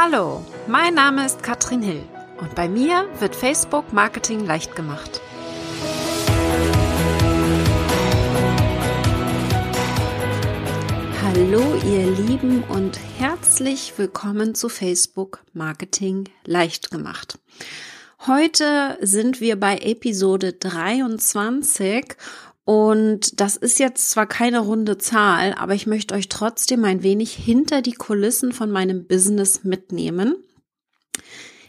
Hallo, mein Name ist Katrin Hill und bei mir wird Facebook Marketing leicht gemacht. Hallo ihr Lieben und herzlich willkommen zu Facebook Marketing leicht gemacht. Heute sind wir bei Episode 23 und das ist jetzt zwar keine runde Zahl, aber ich möchte euch trotzdem ein wenig hinter die Kulissen von meinem Business mitnehmen.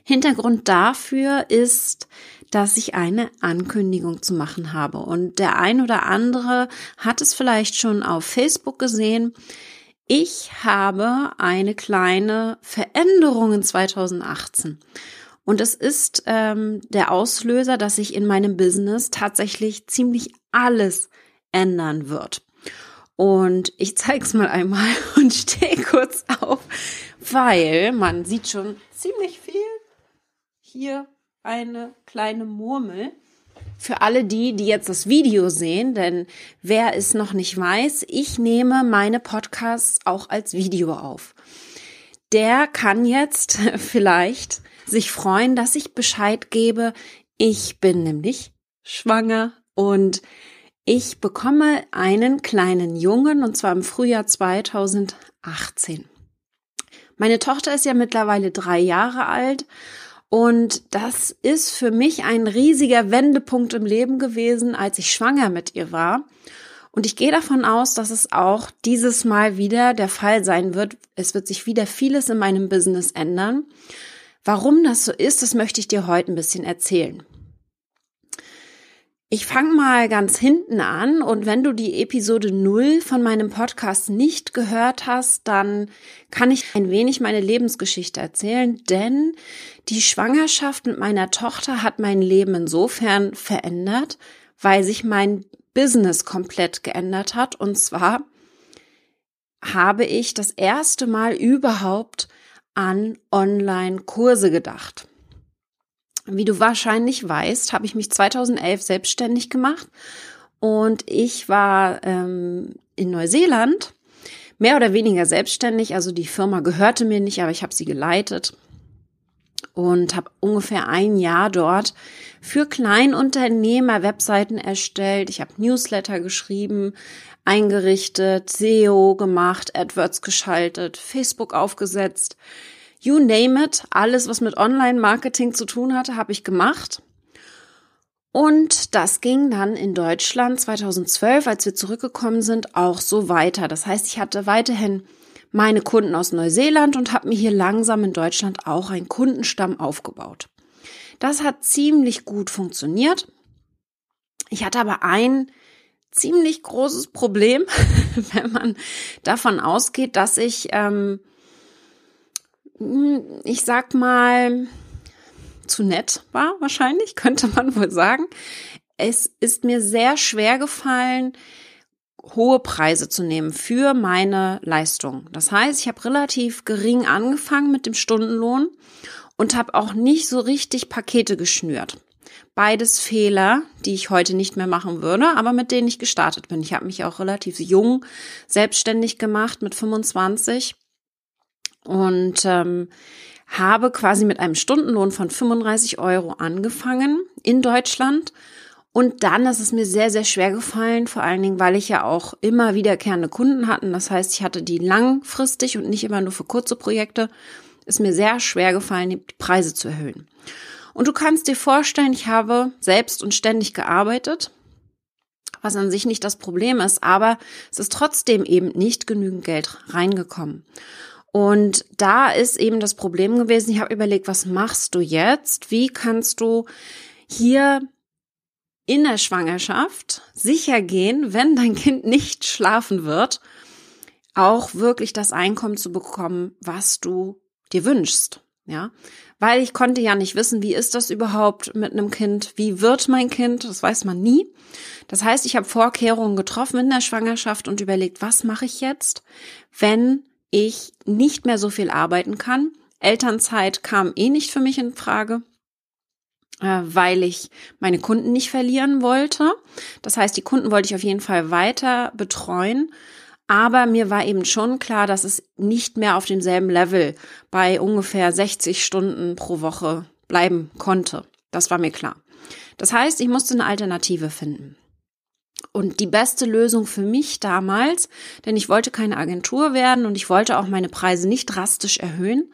Hintergrund dafür ist, dass ich eine Ankündigung zu machen habe. Und der ein oder andere hat es vielleicht schon auf Facebook gesehen. Ich habe eine kleine Veränderung in 2018. Und es ist ähm, der Auslöser, dass sich in meinem Business tatsächlich ziemlich alles ändern wird. Und ich zeige es mal einmal und stehe kurz auf, weil man sieht schon ziemlich viel. Hier eine kleine Murmel. Für alle die, die jetzt das Video sehen, denn wer es noch nicht weiß, ich nehme meine Podcasts auch als Video auf. Der kann jetzt vielleicht sich freuen, dass ich Bescheid gebe. Ich bin nämlich schwanger und ich bekomme einen kleinen Jungen und zwar im Frühjahr 2018. Meine Tochter ist ja mittlerweile drei Jahre alt und das ist für mich ein riesiger Wendepunkt im Leben gewesen, als ich schwanger mit ihr war. Und ich gehe davon aus, dass es auch dieses Mal wieder der Fall sein wird. Es wird sich wieder vieles in meinem Business ändern. Warum das so ist, das möchte ich dir heute ein bisschen erzählen. Ich fange mal ganz hinten an und wenn du die Episode 0 von meinem Podcast nicht gehört hast, dann kann ich ein wenig meine Lebensgeschichte erzählen, denn die Schwangerschaft mit meiner Tochter hat mein Leben insofern verändert, weil sich mein Business komplett geändert hat und zwar habe ich das erste Mal überhaupt an Online-Kurse gedacht. Wie du wahrscheinlich weißt, habe ich mich 2011 selbstständig gemacht und ich war ähm, in Neuseeland mehr oder weniger selbstständig. Also die Firma gehörte mir nicht, aber ich habe sie geleitet und habe ungefähr ein Jahr dort für Kleinunternehmer Webseiten erstellt. Ich habe Newsletter geschrieben, eingerichtet, SEO gemacht, AdWords geschaltet, Facebook aufgesetzt. You name it, alles, was mit Online-Marketing zu tun hatte, habe ich gemacht. Und das ging dann in Deutschland 2012, als wir zurückgekommen sind, auch so weiter. Das heißt, ich hatte weiterhin meine Kunden aus Neuseeland und habe mir hier langsam in Deutschland auch einen Kundenstamm aufgebaut. Das hat ziemlich gut funktioniert. Ich hatte aber ein ziemlich großes Problem, wenn man davon ausgeht, dass ich, ähm, ich sag mal, zu nett war wahrscheinlich, könnte man wohl sagen. Es ist mir sehr schwer gefallen, hohe Preise zu nehmen für meine Leistung. Das heißt, ich habe relativ gering angefangen mit dem Stundenlohn und habe auch nicht so richtig Pakete geschnürt. Beides Fehler, die ich heute nicht mehr machen würde, aber mit denen ich gestartet bin. Ich habe mich auch relativ jung selbstständig gemacht mit 25 und ähm, habe quasi mit einem Stundenlohn von 35 Euro angefangen in Deutschland. Und dann ist es mir sehr, sehr schwer gefallen, vor allen Dingen, weil ich ja auch immer wiederkehrende Kunden hatten. Das heißt, ich hatte die langfristig und nicht immer nur für kurze Projekte. Ist mir sehr schwer gefallen, die Preise zu erhöhen. Und du kannst dir vorstellen, ich habe selbst und ständig gearbeitet, was an sich nicht das Problem ist, aber es ist trotzdem eben nicht genügend Geld reingekommen. Und da ist eben das Problem gewesen, ich habe überlegt, was machst du jetzt? Wie kannst du hier in der Schwangerschaft sicher gehen, wenn dein Kind nicht schlafen wird, auch wirklich das Einkommen zu bekommen, was du dir wünschst. Ja, weil ich konnte ja nicht wissen, wie ist das überhaupt mit einem Kind? Wie wird mein Kind? Das weiß man nie. Das heißt, ich habe Vorkehrungen getroffen in der Schwangerschaft und überlegt, was mache ich jetzt, wenn ich nicht mehr so viel arbeiten kann? Elternzeit kam eh nicht für mich in Frage äh, weil ich meine Kunden nicht verlieren wollte. Das heißt, die Kunden wollte ich auf jeden Fall weiter betreuen. Aber mir war eben schon klar, dass es nicht mehr auf demselben Level bei ungefähr 60 Stunden pro Woche bleiben konnte. Das war mir klar. Das heißt, ich musste eine Alternative finden. Und die beste Lösung für mich damals, denn ich wollte keine Agentur werden und ich wollte auch meine Preise nicht drastisch erhöhen,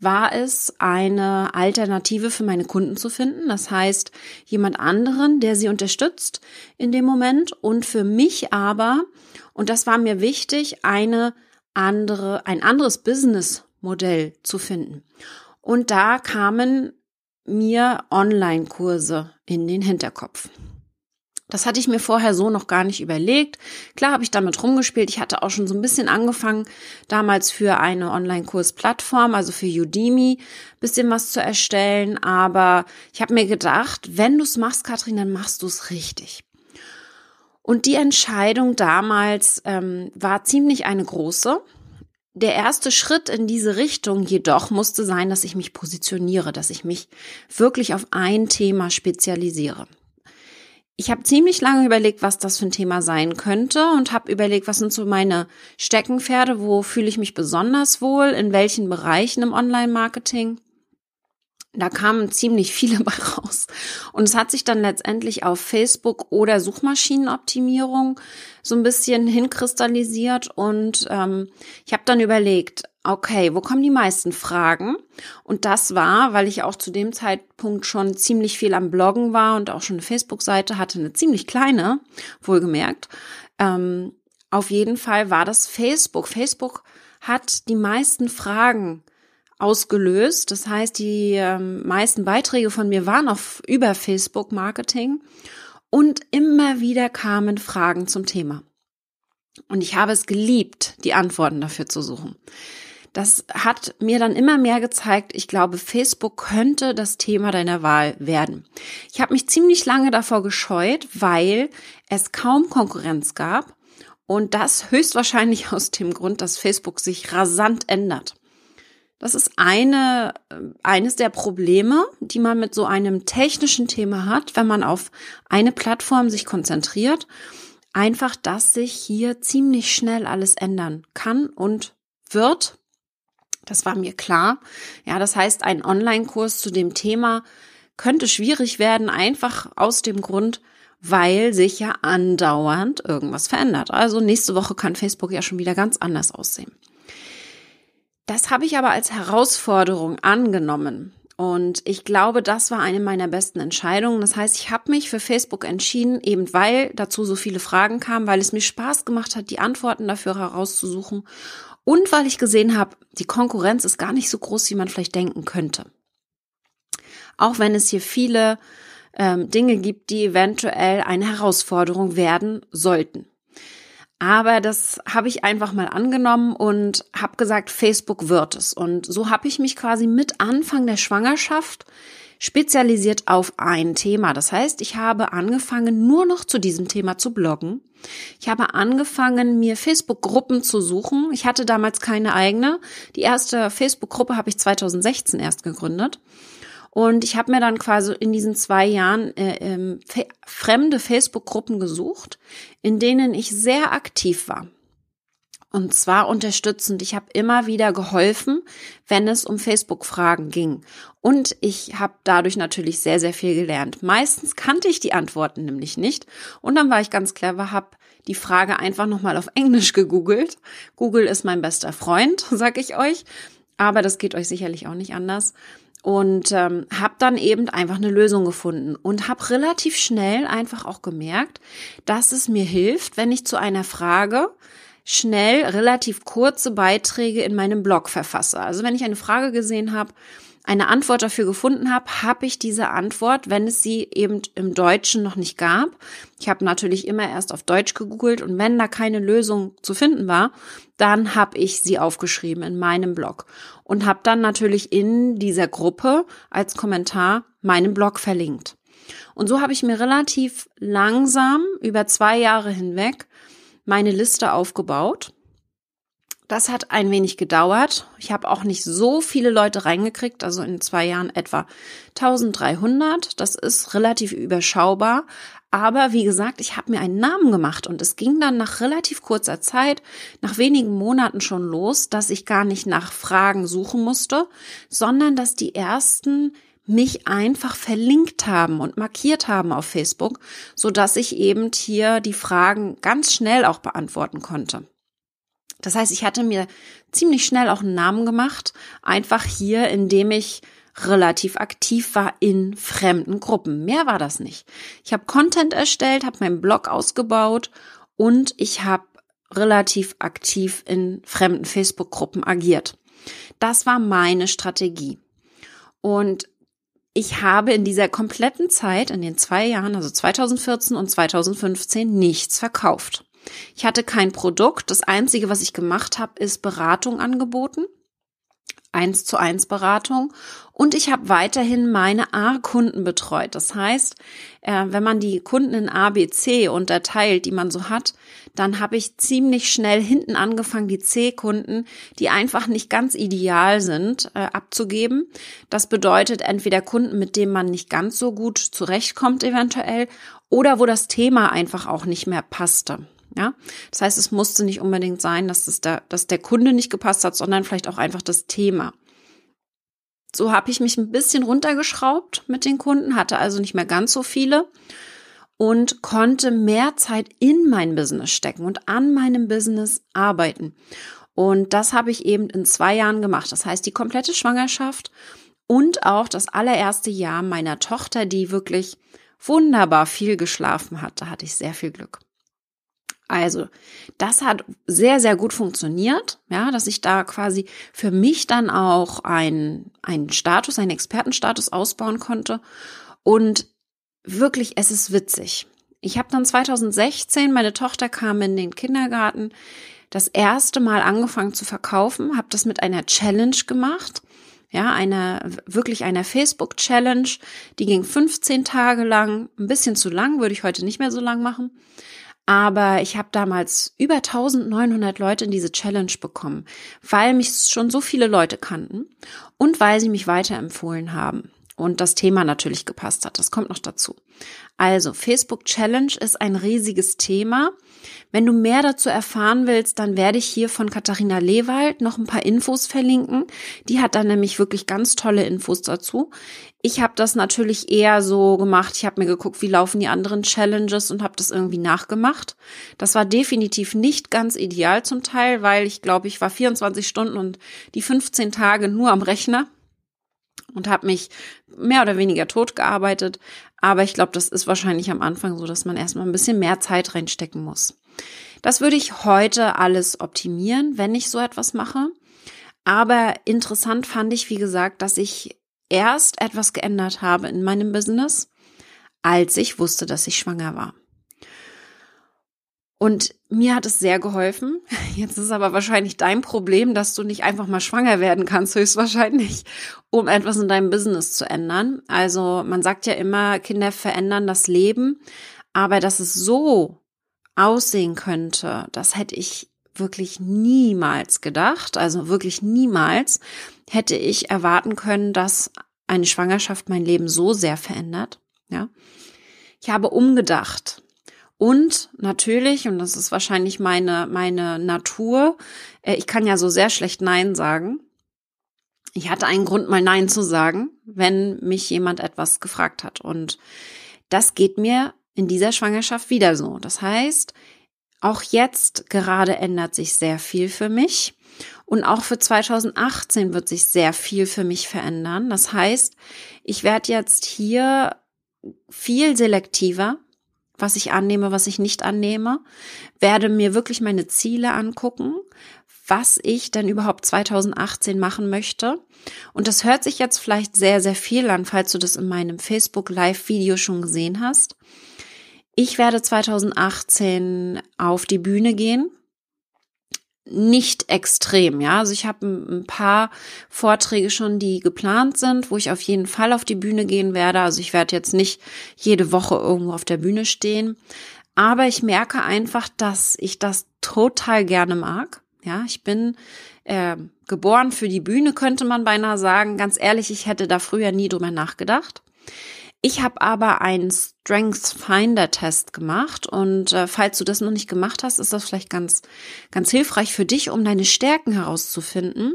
war es, eine Alternative für meine Kunden zu finden. Das heißt, jemand anderen, der sie unterstützt in dem Moment und für mich aber, und das war mir wichtig, eine andere, ein anderes Businessmodell zu finden. Und da kamen mir Online-Kurse in den Hinterkopf. Das hatte ich mir vorher so noch gar nicht überlegt. Klar habe ich damit rumgespielt. Ich hatte auch schon so ein bisschen angefangen, damals für eine Online-Kurs-Plattform, also für Udemy, bisschen was zu erstellen. Aber ich habe mir gedacht, wenn du es machst, Katrin, dann machst du es richtig. Und die Entscheidung damals ähm, war ziemlich eine große. Der erste Schritt in diese Richtung jedoch musste sein, dass ich mich positioniere, dass ich mich wirklich auf ein Thema spezialisiere. Ich habe ziemlich lange überlegt, was das für ein Thema sein könnte und habe überlegt, was sind so meine Steckenpferde, wo fühle ich mich besonders wohl, in welchen Bereichen im Online-Marketing. Da kamen ziemlich viele bei raus. Und es hat sich dann letztendlich auf Facebook oder Suchmaschinenoptimierung so ein bisschen hinkristallisiert. Und ähm, ich habe dann überlegt, okay, wo kommen die meisten Fragen? Und das war, weil ich auch zu dem Zeitpunkt schon ziemlich viel am Bloggen war und auch schon eine Facebook-Seite hatte, eine ziemlich kleine, wohlgemerkt. Ähm, auf jeden Fall war das Facebook. Facebook hat die meisten Fragen ausgelöst. Das heißt, die ähm, meisten Beiträge von mir waren auf über Facebook Marketing und immer wieder kamen Fragen zum Thema. Und ich habe es geliebt, die Antworten dafür zu suchen. Das hat mir dann immer mehr gezeigt, ich glaube, Facebook könnte das Thema deiner Wahl werden. Ich habe mich ziemlich lange davor gescheut, weil es kaum Konkurrenz gab und das höchstwahrscheinlich aus dem Grund, dass Facebook sich rasant ändert. Das ist eine, eines der Probleme, die man mit so einem technischen Thema hat, wenn man auf eine Plattform sich konzentriert. Einfach, dass sich hier ziemlich schnell alles ändern kann und wird. Das war mir klar. Ja, das heißt, ein Online-Kurs zu dem Thema könnte schwierig werden, einfach aus dem Grund, weil sich ja andauernd irgendwas verändert. Also nächste Woche kann Facebook ja schon wieder ganz anders aussehen. Das habe ich aber als Herausforderung angenommen. Und ich glaube, das war eine meiner besten Entscheidungen. Das heißt, ich habe mich für Facebook entschieden, eben weil dazu so viele Fragen kamen, weil es mir Spaß gemacht hat, die Antworten dafür herauszusuchen und weil ich gesehen habe, die Konkurrenz ist gar nicht so groß, wie man vielleicht denken könnte. Auch wenn es hier viele ähm, Dinge gibt, die eventuell eine Herausforderung werden sollten. Aber das habe ich einfach mal angenommen und habe gesagt, Facebook wird es. Und so habe ich mich quasi mit Anfang der Schwangerschaft spezialisiert auf ein Thema. Das heißt, ich habe angefangen, nur noch zu diesem Thema zu bloggen. Ich habe angefangen, mir Facebook-Gruppen zu suchen. Ich hatte damals keine eigene. Die erste Facebook-Gruppe habe ich 2016 erst gegründet. Und ich habe mir dann quasi in diesen zwei Jahren äh, ähm, fremde Facebook-Gruppen gesucht, in denen ich sehr aktiv war. Und zwar unterstützend. Ich habe immer wieder geholfen, wenn es um Facebook-Fragen ging. Und ich habe dadurch natürlich sehr, sehr viel gelernt. Meistens kannte ich die Antworten nämlich nicht. Und dann war ich ganz clever, habe die Frage einfach nochmal auf Englisch gegoogelt. Google ist mein bester Freund, sag ich euch. Aber das geht euch sicherlich auch nicht anders und ähm, habe dann eben einfach eine Lösung gefunden und habe relativ schnell einfach auch gemerkt, dass es mir hilft, wenn ich zu einer Frage schnell relativ kurze Beiträge in meinem Blog verfasse. Also wenn ich eine Frage gesehen habe, eine Antwort dafür gefunden habe, habe ich diese Antwort, wenn es sie eben im Deutschen noch nicht gab. Ich habe natürlich immer erst auf Deutsch gegoogelt und wenn da keine Lösung zu finden war, dann habe ich sie aufgeschrieben in meinem Blog und habe dann natürlich in dieser Gruppe als Kommentar meinen Blog verlinkt. Und so habe ich mir relativ langsam über zwei Jahre hinweg meine Liste aufgebaut das hat ein wenig gedauert. Ich habe auch nicht so viele Leute reingekriegt, also in zwei Jahren etwa 1300. Das ist relativ überschaubar, Aber wie gesagt, ich habe mir einen Namen gemacht und es ging dann nach relativ kurzer Zeit, nach wenigen Monaten schon los, dass ich gar nicht nach Fragen suchen musste, sondern dass die ersten mich einfach verlinkt haben und markiert haben auf Facebook, so dass ich eben hier die Fragen ganz schnell auch beantworten konnte. Das heißt, ich hatte mir ziemlich schnell auch einen Namen gemacht, einfach hier, indem ich relativ aktiv war in fremden Gruppen. Mehr war das nicht. Ich habe Content erstellt, habe meinen Blog ausgebaut und ich habe relativ aktiv in fremden Facebook-Gruppen agiert. Das war meine Strategie. Und ich habe in dieser kompletten Zeit, in den zwei Jahren, also 2014 und 2015, nichts verkauft. Ich hatte kein Produkt. Das Einzige, was ich gemacht habe, ist Beratung angeboten. Eins zu eins Beratung und ich habe weiterhin meine A-Kunden betreut. Das heißt, äh, wenn man die Kunden in A, B, C unterteilt, die man so hat, dann habe ich ziemlich schnell hinten angefangen, die C-Kunden, die einfach nicht ganz ideal sind, äh, abzugeben. Das bedeutet entweder Kunden, mit denen man nicht ganz so gut zurechtkommt eventuell oder wo das Thema einfach auch nicht mehr passte. Ja, das heißt, es musste nicht unbedingt sein, dass, das der, dass der Kunde nicht gepasst hat, sondern vielleicht auch einfach das Thema. So habe ich mich ein bisschen runtergeschraubt mit den Kunden, hatte also nicht mehr ganz so viele und konnte mehr Zeit in mein Business stecken und an meinem Business arbeiten. Und das habe ich eben in zwei Jahren gemacht. Das heißt, die komplette Schwangerschaft und auch das allererste Jahr meiner Tochter, die wirklich wunderbar viel geschlafen hat. Da hatte ich sehr viel Glück. Also, das hat sehr, sehr gut funktioniert, ja, dass ich da quasi für mich dann auch einen, einen Status, einen Expertenstatus ausbauen konnte. Und wirklich, es ist witzig. Ich habe dann 2016, meine Tochter kam in den Kindergarten, das erste Mal angefangen zu verkaufen, habe das mit einer Challenge gemacht. Ja, einer, wirklich einer Facebook-Challenge. Die ging 15 Tage lang, ein bisschen zu lang, würde ich heute nicht mehr so lang machen. Aber ich habe damals über 1900 Leute in diese Challenge bekommen, weil mich schon so viele Leute kannten und weil sie mich weiterempfohlen haben und das Thema natürlich gepasst hat. Das kommt noch dazu. Also, Facebook Challenge ist ein riesiges Thema. Wenn du mehr dazu erfahren willst, dann werde ich hier von Katharina Lewald noch ein paar Infos verlinken. Die hat dann nämlich wirklich ganz tolle Infos dazu. Ich habe das natürlich eher so gemacht. Ich habe mir geguckt, wie laufen die anderen Challenges und habe das irgendwie nachgemacht. Das war definitiv nicht ganz ideal zum Teil, weil ich glaube, ich war 24 Stunden und die 15 Tage nur am Rechner und habe mich mehr oder weniger tot gearbeitet. Aber ich glaube, das ist wahrscheinlich am Anfang so, dass man erstmal ein bisschen mehr Zeit reinstecken muss. Das würde ich heute alles optimieren, wenn ich so etwas mache. Aber interessant fand ich, wie gesagt, dass ich erst etwas geändert habe in meinem Business, als ich wusste, dass ich schwanger war. Und mir hat es sehr geholfen. Jetzt ist aber wahrscheinlich dein Problem, dass du nicht einfach mal schwanger werden kannst, höchstwahrscheinlich, um etwas in deinem Business zu ändern. Also man sagt ja immer, Kinder verändern das Leben, aber dass es so aussehen könnte, das hätte ich wirklich niemals gedacht, also wirklich niemals hätte ich erwarten können, dass eine Schwangerschaft mein Leben so sehr verändert. Ja, ich habe umgedacht. Und natürlich, und das ist wahrscheinlich meine, meine Natur, äh, ich kann ja so sehr schlecht Nein sagen. Ich hatte einen Grund, mal Nein zu sagen, wenn mich jemand etwas gefragt hat. Und das geht mir in dieser Schwangerschaft wieder so. Das heißt, auch jetzt gerade ändert sich sehr viel für mich. Und auch für 2018 wird sich sehr viel für mich verändern. Das heißt, ich werde jetzt hier viel selektiver was ich annehme, was ich nicht annehme, werde mir wirklich meine Ziele angucken, was ich denn überhaupt 2018 machen möchte. Und das hört sich jetzt vielleicht sehr, sehr viel an, falls du das in meinem Facebook Live Video schon gesehen hast. Ich werde 2018 auf die Bühne gehen nicht extrem, ja. Also ich habe ein paar Vorträge schon, die geplant sind, wo ich auf jeden Fall auf die Bühne gehen werde. Also ich werde jetzt nicht jede Woche irgendwo auf der Bühne stehen, aber ich merke einfach, dass ich das total gerne mag. Ja, ich bin äh, geboren für die Bühne, könnte man beinahe sagen. Ganz ehrlich, ich hätte da früher nie drüber nachgedacht. Ich habe aber einen Strengths Finder Test gemacht und äh, falls du das noch nicht gemacht hast, ist das vielleicht ganz ganz hilfreich für dich, um deine Stärken herauszufinden.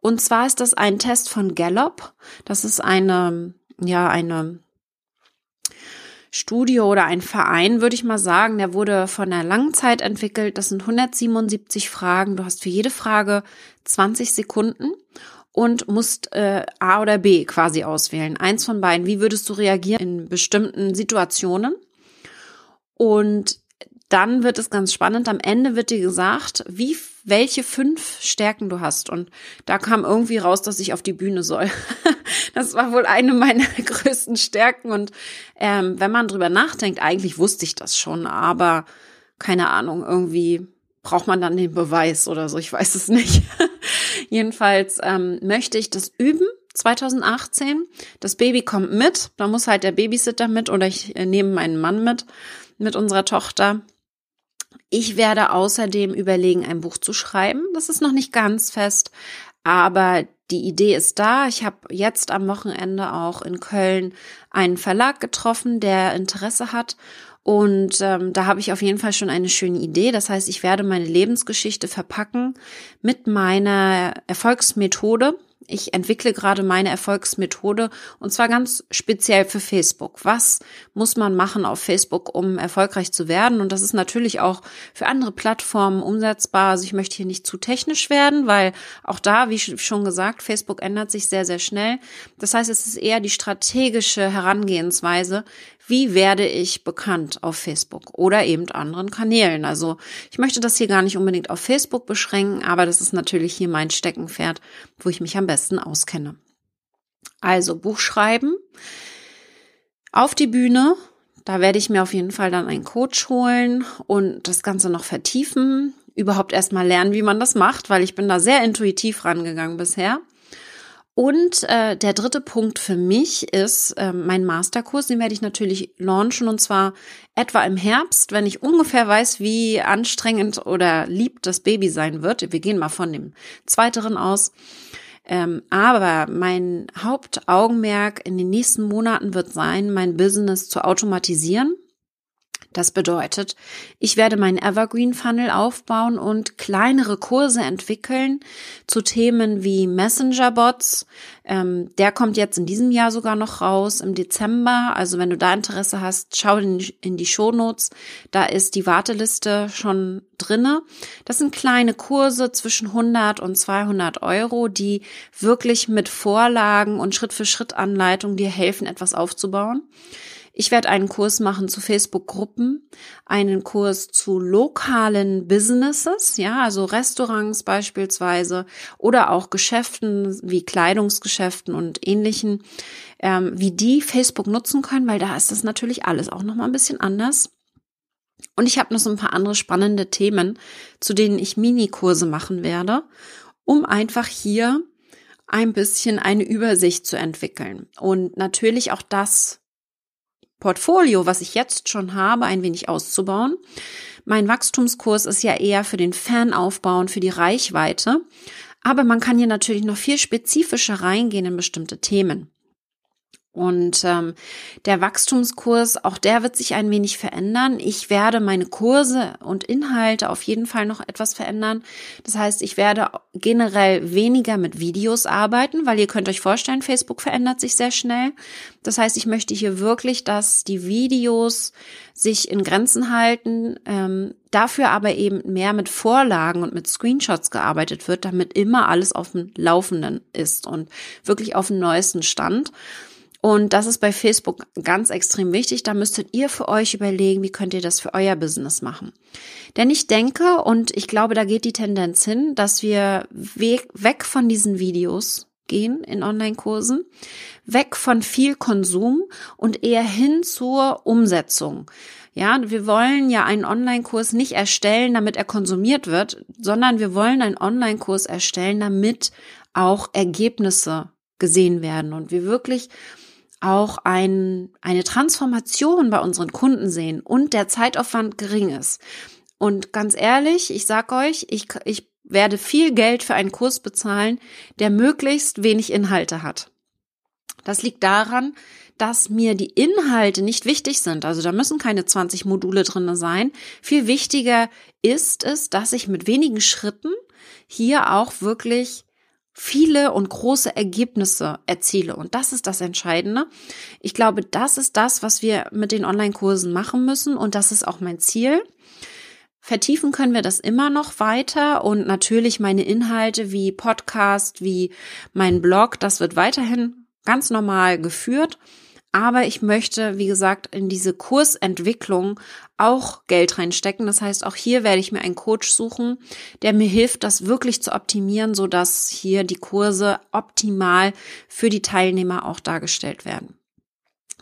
Und zwar ist das ein Test von Gallup. Das ist eine ja eine Studie oder ein Verein, würde ich mal sagen. Der wurde von der Langzeit entwickelt. Das sind 177 Fragen. Du hast für jede Frage 20 Sekunden und musst äh, A oder B quasi auswählen. Eins von beiden. Wie würdest du reagieren in bestimmten Situationen? Und dann wird es ganz spannend. Am Ende wird dir gesagt, wie, welche fünf Stärken du hast. Und da kam irgendwie raus, dass ich auf die Bühne soll. das war wohl eine meiner größten Stärken. Und ähm, wenn man drüber nachdenkt, eigentlich wusste ich das schon, aber keine Ahnung, irgendwie braucht man dann den Beweis oder so. Ich weiß es nicht. Jedenfalls ähm, möchte ich das üben. 2018. Das Baby kommt mit. Da muss halt der Babysitter mit oder ich äh, nehme meinen Mann mit, mit unserer Tochter. Ich werde außerdem überlegen, ein Buch zu schreiben. Das ist noch nicht ganz fest, aber die Idee ist da. Ich habe jetzt am Wochenende auch in Köln einen Verlag getroffen, der Interesse hat und ähm, da habe ich auf jeden Fall schon eine schöne Idee. Das heißt, ich werde meine Lebensgeschichte verpacken mit meiner Erfolgsmethode. Ich entwickle gerade meine Erfolgsmethode und zwar ganz speziell für Facebook. Was muss man machen auf Facebook, um erfolgreich zu werden? Und das ist natürlich auch für andere Plattformen umsetzbar. Also ich möchte hier nicht zu technisch werden, weil auch da, wie schon gesagt, Facebook ändert sich sehr, sehr schnell. Das heißt, es ist eher die strategische Herangehensweise, wie werde ich bekannt auf Facebook oder eben anderen Kanälen. Also ich möchte das hier gar nicht unbedingt auf Facebook beschränken, aber das ist natürlich hier mein Steckenpferd, wo ich mich am besten auskenne. Also Buch schreiben, auf die Bühne, da werde ich mir auf jeden Fall dann einen Coach holen und das Ganze noch vertiefen, überhaupt erstmal lernen, wie man das macht, weil ich bin da sehr intuitiv rangegangen bisher. Und äh, der dritte Punkt für mich ist äh, mein Masterkurs. Den werde ich natürlich launchen und zwar etwa im Herbst, wenn ich ungefähr weiß, wie anstrengend oder lieb das Baby sein wird. Wir gehen mal von dem zweiteren aus. Ähm, aber mein Hauptaugenmerk in den nächsten Monaten wird sein, mein Business zu automatisieren das bedeutet, ich werde meinen Evergreen Funnel aufbauen und kleinere Kurse entwickeln zu Themen wie Messenger Bots. Ähm, der kommt jetzt in diesem Jahr sogar noch raus im Dezember. Also wenn du da Interesse hast, schau in, in die Show Notes. Da ist die Warteliste schon drinne. Das sind kleine Kurse zwischen 100 und 200 Euro, die wirklich mit Vorlagen und Schritt für Schritt Anleitung dir helfen, etwas aufzubauen. Ich werde einen Kurs machen zu Facebook-Gruppen, einen Kurs zu lokalen Businesses, ja, also Restaurants beispielsweise oder auch Geschäften wie Kleidungsgeschäften und ähnlichen, ähm, wie die Facebook nutzen können, weil da ist das natürlich alles auch noch mal ein bisschen anders. Und ich habe noch so ein paar andere spannende Themen, zu denen ich Minikurse machen werde, um einfach hier ein bisschen eine Übersicht zu entwickeln und natürlich auch das Portfolio, was ich jetzt schon habe, ein wenig auszubauen. Mein Wachstumskurs ist ja eher für den Fanaufbau und für die Reichweite. Aber man kann hier natürlich noch viel spezifischer reingehen in bestimmte Themen. Und ähm, der Wachstumskurs, auch der wird sich ein wenig verändern. Ich werde meine Kurse und Inhalte auf jeden Fall noch etwas verändern. Das heißt, ich werde generell weniger mit Videos arbeiten, weil ihr könnt euch vorstellen, Facebook verändert sich sehr schnell. Das heißt, ich möchte hier wirklich, dass die Videos sich in Grenzen halten, ähm, dafür aber eben mehr mit Vorlagen und mit Screenshots gearbeitet wird, damit immer alles auf dem Laufenden ist und wirklich auf dem neuesten Stand. Und das ist bei Facebook ganz extrem wichtig. Da müsstet ihr für euch überlegen, wie könnt ihr das für euer Business machen. Denn ich denke, und ich glaube, da geht die Tendenz hin, dass wir weg von diesen Videos gehen in Online-Kursen, weg von viel Konsum und eher hin zur Umsetzung. Ja, wir wollen ja einen Online-Kurs nicht erstellen, damit er konsumiert wird, sondern wir wollen einen Online-Kurs erstellen, damit auch Ergebnisse gesehen werden und wir wirklich auch ein, eine Transformation bei unseren Kunden sehen und der Zeitaufwand gering ist. Und ganz ehrlich, ich sag euch, ich, ich werde viel Geld für einen Kurs bezahlen, der möglichst wenig Inhalte hat. Das liegt daran, dass mir die Inhalte nicht wichtig sind. Also da müssen keine 20 Module drinne sein. Viel wichtiger ist es, dass ich mit wenigen Schritten hier auch wirklich viele und große Ergebnisse erziele. Und das ist das Entscheidende. Ich glaube, das ist das, was wir mit den Online-Kursen machen müssen. Und das ist auch mein Ziel. Vertiefen können wir das immer noch weiter und natürlich meine Inhalte wie Podcast, wie mein Blog, das wird weiterhin ganz normal geführt. Aber ich möchte, wie gesagt, in diese Kursentwicklung auch Geld reinstecken. Das heißt, auch hier werde ich mir einen Coach suchen, der mir hilft, das wirklich zu optimieren, so dass hier die Kurse optimal für die Teilnehmer auch dargestellt werden.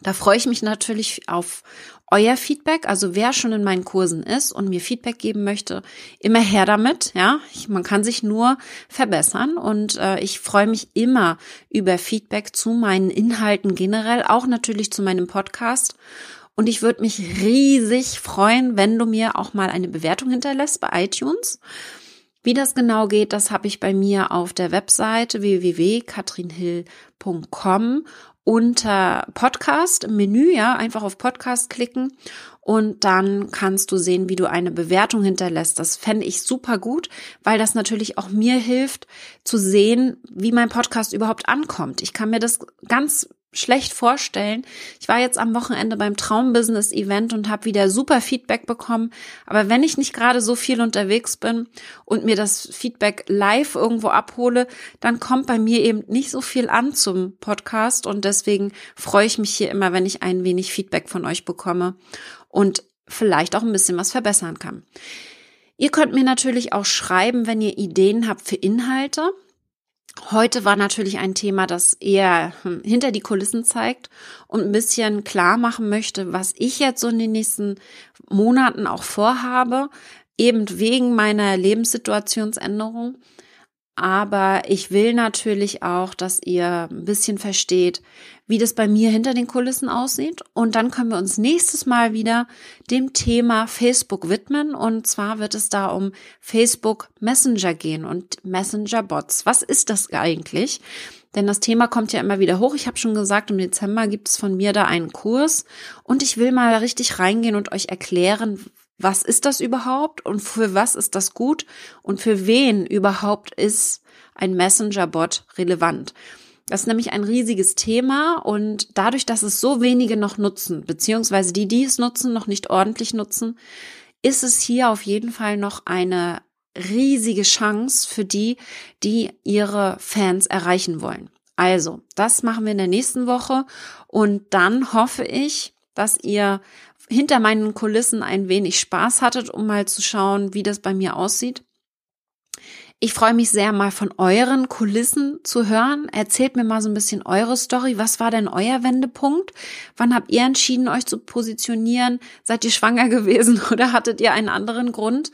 Da freue ich mich natürlich auf euer Feedback, also wer schon in meinen Kursen ist und mir Feedback geben möchte, immer her damit. Ja, man kann sich nur verbessern und äh, ich freue mich immer über Feedback zu meinen Inhalten generell, auch natürlich zu meinem Podcast. Und ich würde mich riesig freuen, wenn du mir auch mal eine Bewertung hinterlässt bei iTunes. Wie das genau geht, das habe ich bei mir auf der Webseite www.katrinhill.com unter Podcast im Menü, ja, einfach auf Podcast klicken und dann kannst du sehen, wie du eine Bewertung hinterlässt. Das fände ich super gut, weil das natürlich auch mir hilft zu sehen, wie mein Podcast überhaupt ankommt. Ich kann mir das ganz schlecht vorstellen. Ich war jetzt am Wochenende beim Traumbusiness Event und habe wieder super Feedback bekommen. Aber wenn ich nicht gerade so viel unterwegs bin und mir das Feedback live irgendwo abhole, dann kommt bei mir eben nicht so viel an zum Podcast. Und deswegen freue ich mich hier immer, wenn ich ein wenig Feedback von euch bekomme und vielleicht auch ein bisschen was verbessern kann. Ihr könnt mir natürlich auch schreiben, wenn ihr Ideen habt für Inhalte. Heute war natürlich ein Thema, das eher hm, hinter die Kulissen zeigt und ein bisschen klar machen möchte, was ich jetzt so in den nächsten Monaten auch vorhabe, eben wegen meiner Lebenssituationsänderung aber ich will natürlich auch, dass ihr ein bisschen versteht, wie das bei mir hinter den Kulissen aussieht. Und dann können wir uns nächstes Mal wieder dem Thema Facebook widmen. Und zwar wird es da um Facebook Messenger gehen und Messenger Bots. Was ist das eigentlich? Denn das Thema kommt ja immer wieder hoch. Ich habe schon gesagt, im Dezember gibt es von mir da einen Kurs und ich will mal richtig reingehen und euch erklären, was ist das überhaupt und für was ist das gut und für wen überhaupt ist ein Messenger-Bot relevant. Das ist nämlich ein riesiges Thema und dadurch, dass es so wenige noch nutzen, beziehungsweise die, die es nutzen, noch nicht ordentlich nutzen, ist es hier auf jeden Fall noch eine riesige Chance für die, die ihre Fans erreichen wollen. Also, das machen wir in der nächsten Woche und dann hoffe ich, dass ihr hinter meinen Kulissen ein wenig Spaß hattet, um mal zu schauen, wie das bei mir aussieht. Ich freue mich sehr, mal von euren Kulissen zu hören. Erzählt mir mal so ein bisschen eure Story. Was war denn euer Wendepunkt? Wann habt ihr entschieden, euch zu positionieren? Seid ihr schwanger gewesen oder hattet ihr einen anderen Grund?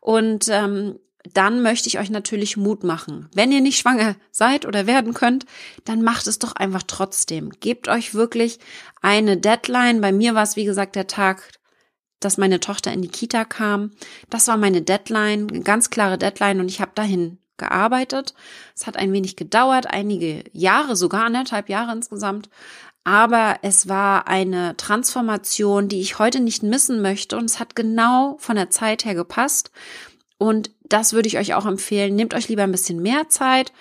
Und ähm, dann möchte ich euch natürlich Mut machen. Wenn ihr nicht schwanger seid oder werden könnt, dann macht es doch einfach trotzdem. Gebt euch wirklich eine Deadline. Bei mir war es, wie gesagt, der Tag, dass meine Tochter in die Kita kam. Das war meine Deadline, eine ganz klare Deadline und ich habe dahin gearbeitet. Es hat ein wenig gedauert, einige Jahre, sogar anderthalb Jahre insgesamt. Aber es war eine Transformation, die ich heute nicht missen möchte und es hat genau von der Zeit her gepasst. Und das würde ich euch auch empfehlen. Nehmt euch lieber ein bisschen mehr Zeit,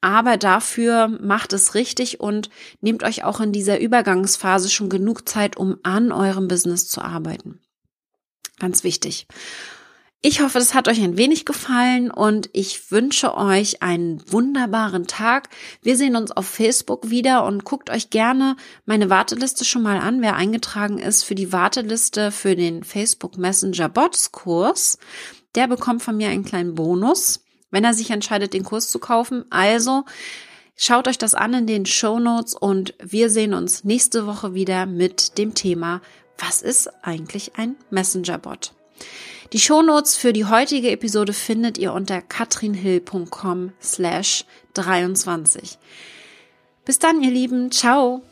aber dafür macht es richtig und nehmt euch auch in dieser Übergangsphase schon genug Zeit, um an eurem Business zu arbeiten. Ganz wichtig. Ich hoffe, das hat euch ein wenig gefallen und ich wünsche euch einen wunderbaren Tag. Wir sehen uns auf Facebook wieder und guckt euch gerne meine Warteliste schon mal an, wer eingetragen ist für die Warteliste für den Facebook Messenger Bots Kurs der bekommt von mir einen kleinen Bonus, wenn er sich entscheidet, den Kurs zu kaufen. Also schaut euch das an in den Show Notes und wir sehen uns nächste Woche wieder mit dem Thema, was ist eigentlich ein Messenger-Bot? Die Shownotes für die heutige Episode findet ihr unter katrinhill.com slash 23. Bis dann, ihr Lieben. Ciao.